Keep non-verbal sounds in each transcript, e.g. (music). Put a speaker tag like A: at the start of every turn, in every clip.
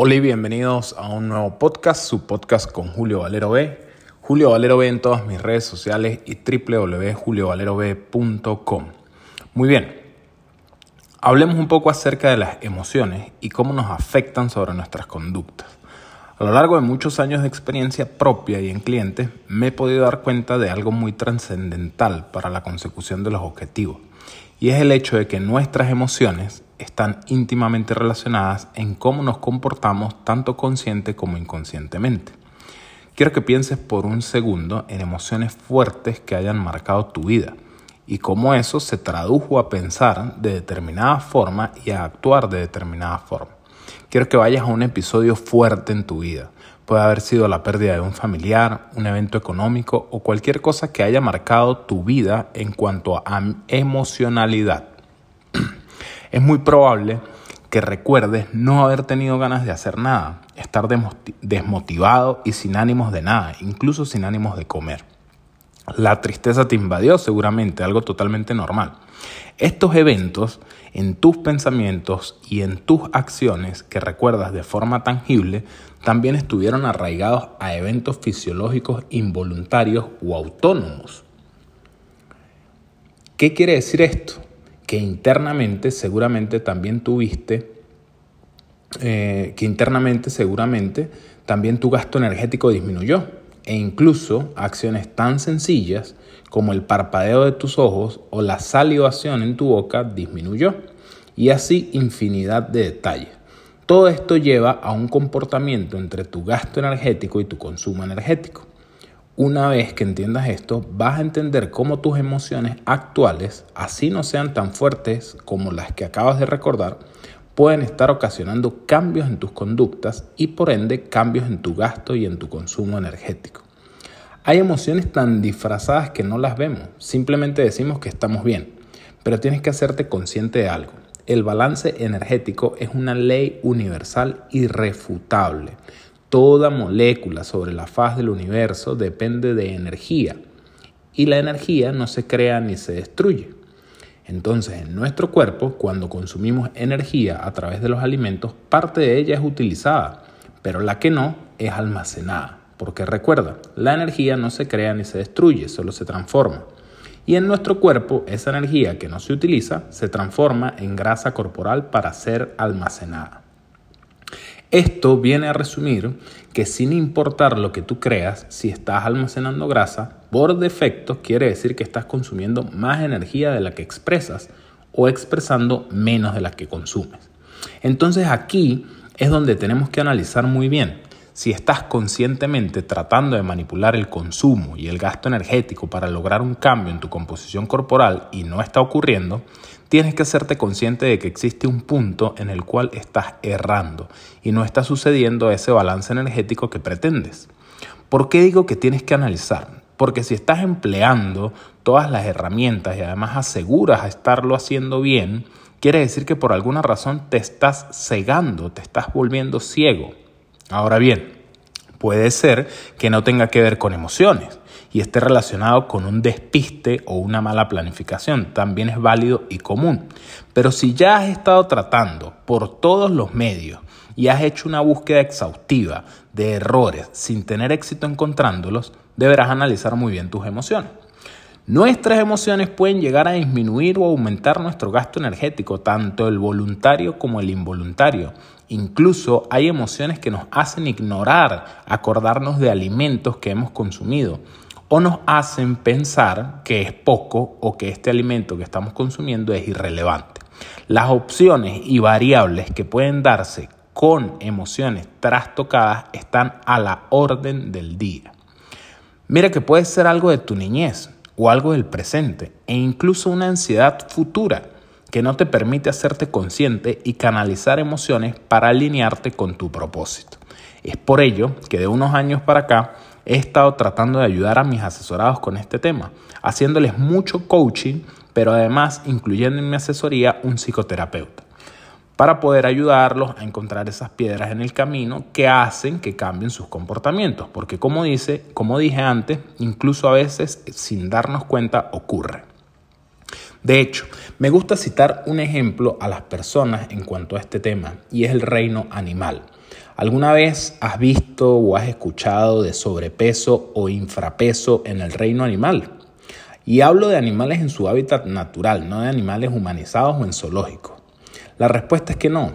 A: Hola y bienvenidos a un nuevo podcast, su podcast con Julio Valero B. Julio Valero B en todas mis redes sociales y www.juliovalerob.com. Muy bien, hablemos un poco acerca de las emociones y cómo nos afectan sobre nuestras conductas. A lo largo de muchos años de experiencia propia y en clientes, me he podido dar cuenta de algo muy trascendental para la consecución de los objetivos, y es el hecho de que nuestras emociones están íntimamente relacionadas en cómo nos comportamos tanto consciente como inconscientemente. Quiero que pienses por un segundo en emociones fuertes que hayan marcado tu vida y cómo eso se tradujo a pensar de determinada forma y a actuar de determinada forma. Quiero que vayas a un episodio fuerte en tu vida. Puede haber sido la pérdida de un familiar, un evento económico o cualquier cosa que haya marcado tu vida en cuanto a emocionalidad. (clears throat) Es muy probable que recuerdes no haber tenido ganas de hacer nada, estar desmotivado y sin ánimos de nada, incluso sin ánimos de comer. La tristeza te invadió seguramente, algo totalmente normal. Estos eventos en tus pensamientos y en tus acciones que recuerdas de forma tangible también estuvieron arraigados a eventos fisiológicos involuntarios o autónomos. ¿Qué quiere decir esto? Que internamente seguramente también tuviste, eh, que internamente seguramente también tu gasto energético disminuyó. E incluso acciones tan sencillas como el parpadeo de tus ojos o la salivación en tu boca disminuyó. Y así infinidad de detalles. Todo esto lleva a un comportamiento entre tu gasto energético y tu consumo energético. Una vez que entiendas esto, vas a entender cómo tus emociones actuales, así no sean tan fuertes como las que acabas de recordar, pueden estar ocasionando cambios en tus conductas y por ende cambios en tu gasto y en tu consumo energético. Hay emociones tan disfrazadas que no las vemos, simplemente decimos que estamos bien, pero tienes que hacerte consciente de algo. El balance energético es una ley universal irrefutable. Toda molécula sobre la faz del universo depende de energía y la energía no se crea ni se destruye. Entonces, en nuestro cuerpo, cuando consumimos energía a través de los alimentos, parte de ella es utilizada, pero la que no es almacenada. Porque recuerda, la energía no se crea ni se destruye, solo se transforma. Y en nuestro cuerpo, esa energía que no se utiliza se transforma en grasa corporal para ser almacenada. Esto viene a resumir que sin importar lo que tú creas, si estás almacenando grasa, por defecto quiere decir que estás consumiendo más energía de la que expresas o expresando menos de la que consumes. Entonces aquí es donde tenemos que analizar muy bien si estás conscientemente tratando de manipular el consumo y el gasto energético para lograr un cambio en tu composición corporal y no está ocurriendo, tienes que hacerte consciente de que existe un punto en el cual estás errando y no está sucediendo ese balance energético que pretendes. ¿Por qué digo que tienes que analizar? Porque si estás empleando todas las herramientas y además aseguras estarlo haciendo bien, quiere decir que por alguna razón te estás cegando, te estás volviendo ciego. Ahora bien, puede ser que no tenga que ver con emociones y esté relacionado con un despiste o una mala planificación. También es válido y común. Pero si ya has estado tratando por todos los medios y has hecho una búsqueda exhaustiva de errores sin tener éxito encontrándolos, deberás analizar muy bien tus emociones. Nuestras emociones pueden llegar a disminuir o aumentar nuestro gasto energético, tanto el voluntario como el involuntario. Incluso hay emociones que nos hacen ignorar acordarnos de alimentos que hemos consumido o nos hacen pensar que es poco o que este alimento que estamos consumiendo es irrelevante. Las opciones y variables que pueden darse con emociones trastocadas están a la orden del día. Mira que puede ser algo de tu niñez o algo del presente e incluso una ansiedad futura que no te permite hacerte consciente y canalizar emociones para alinearte con tu propósito. Es por ello que de unos años para acá he estado tratando de ayudar a mis asesorados con este tema, haciéndoles mucho coaching, pero además incluyendo en mi asesoría un psicoterapeuta, para poder ayudarlos a encontrar esas piedras en el camino que hacen que cambien sus comportamientos, porque como dice, como dije antes, incluso a veces sin darnos cuenta ocurre. De hecho, me gusta citar un ejemplo a las personas en cuanto a este tema, y es el reino animal. ¿Alguna vez has visto o has escuchado de sobrepeso o infrapeso en el reino animal? Y hablo de animales en su hábitat natural, no de animales humanizados o en zoológicos. La respuesta es que no,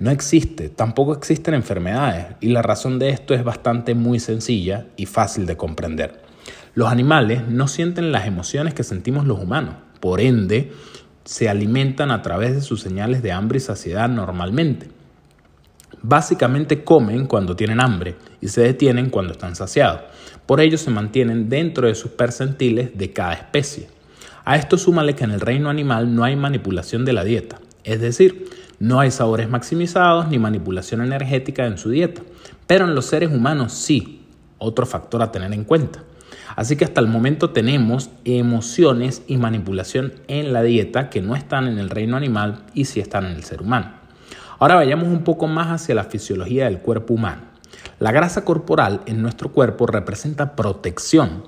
A: no existe, tampoco existen enfermedades y la razón de esto es bastante muy sencilla y fácil de comprender. Los animales no sienten las emociones que sentimos los humanos, por ende se alimentan a través de sus señales de hambre y saciedad normalmente. Básicamente comen cuando tienen hambre y se detienen cuando están saciados. Por ello se mantienen dentro de sus percentiles de cada especie. A esto súmale que en el reino animal no hay manipulación de la dieta, es decir, no hay sabores maximizados ni manipulación energética en su dieta, pero en los seres humanos sí, otro factor a tener en cuenta. Así que hasta el momento tenemos emociones y manipulación en la dieta que no están en el reino animal y sí están en el ser humano. Ahora vayamos un poco más hacia la fisiología del cuerpo humano. La grasa corporal en nuestro cuerpo representa protección.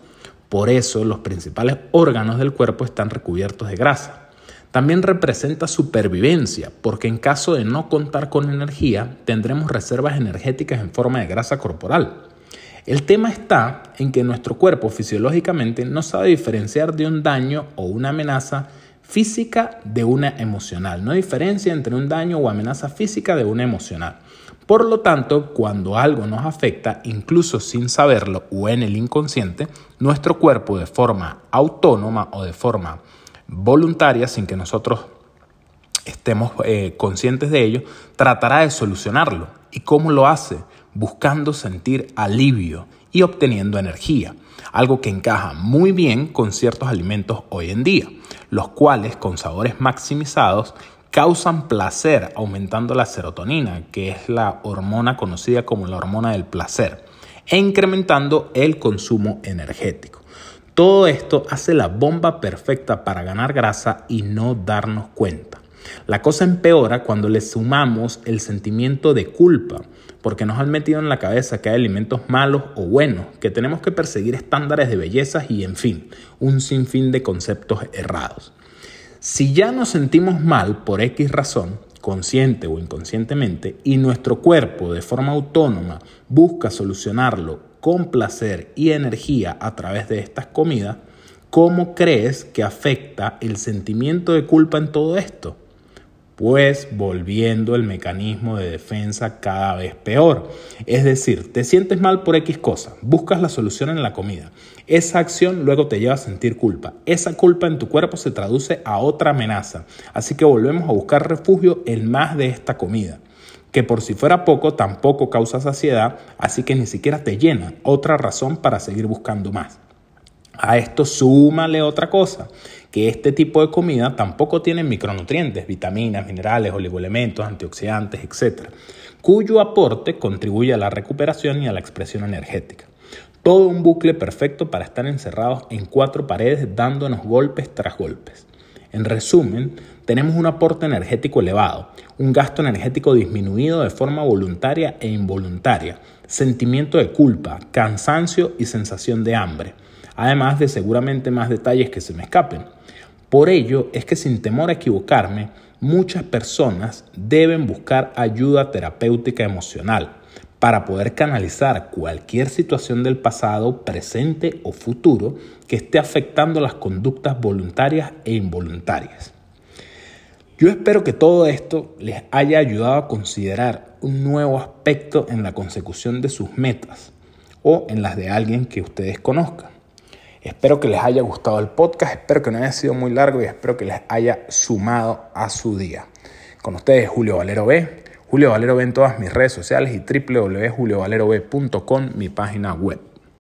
A: Por eso los principales órganos del cuerpo están recubiertos de grasa. También representa supervivencia, porque en caso de no contar con energía, tendremos reservas energéticas en forma de grasa corporal. El tema está en que nuestro cuerpo fisiológicamente no sabe diferenciar de un daño o una amenaza física de una emocional. No diferencia entre un daño o amenaza física de una emocional. Por lo tanto, cuando algo nos afecta, incluso sin saberlo o en el inconsciente, nuestro cuerpo de forma autónoma o de forma voluntaria, sin que nosotros estemos eh, conscientes de ello, tratará de solucionarlo. ¿Y cómo lo hace? buscando sentir alivio y obteniendo energía, algo que encaja muy bien con ciertos alimentos hoy en día, los cuales con sabores maximizados causan placer aumentando la serotonina, que es la hormona conocida como la hormona del placer, e incrementando el consumo energético. Todo esto hace la bomba perfecta para ganar grasa y no darnos cuenta. La cosa empeora cuando le sumamos el sentimiento de culpa, porque nos han metido en la cabeza que hay alimentos malos o buenos, que tenemos que perseguir estándares de belleza y, en fin, un sinfín de conceptos errados. Si ya nos sentimos mal por X razón, consciente o inconscientemente, y nuestro cuerpo de forma autónoma busca solucionarlo con placer y energía a través de estas comidas, ¿cómo crees que afecta el sentimiento de culpa en todo esto? Pues volviendo el mecanismo de defensa cada vez peor. Es decir, te sientes mal por X cosa, buscas la solución en la comida. Esa acción luego te lleva a sentir culpa. Esa culpa en tu cuerpo se traduce a otra amenaza. Así que volvemos a buscar refugio en más de esta comida que por si fuera poco tampoco causa saciedad, así que ni siquiera te llena, otra razón para seguir buscando más. A esto súmale otra cosa, que este tipo de comida tampoco tiene micronutrientes, vitaminas, minerales, oligoelementos, antioxidantes, etc., cuyo aporte contribuye a la recuperación y a la expresión energética. Todo un bucle perfecto para estar encerrados en cuatro paredes dándonos golpes tras golpes. En resumen, tenemos un aporte energético elevado, un gasto energético disminuido de forma voluntaria e involuntaria, sentimiento de culpa, cansancio y sensación de hambre además de seguramente más detalles que se me escapen. Por ello es que sin temor a equivocarme, muchas personas deben buscar ayuda terapéutica emocional para poder canalizar cualquier situación del pasado, presente o futuro que esté afectando las conductas voluntarias e involuntarias. Yo espero que todo esto les haya ayudado a considerar un nuevo aspecto en la consecución de sus metas o en las de alguien que ustedes conozcan. Espero que les haya gustado el podcast, espero que no haya sido muy largo y espero que les haya sumado a su día. Con ustedes Julio Valero B, Julio Valero B en todas mis redes sociales y www.juliovalerob.com, mi página web.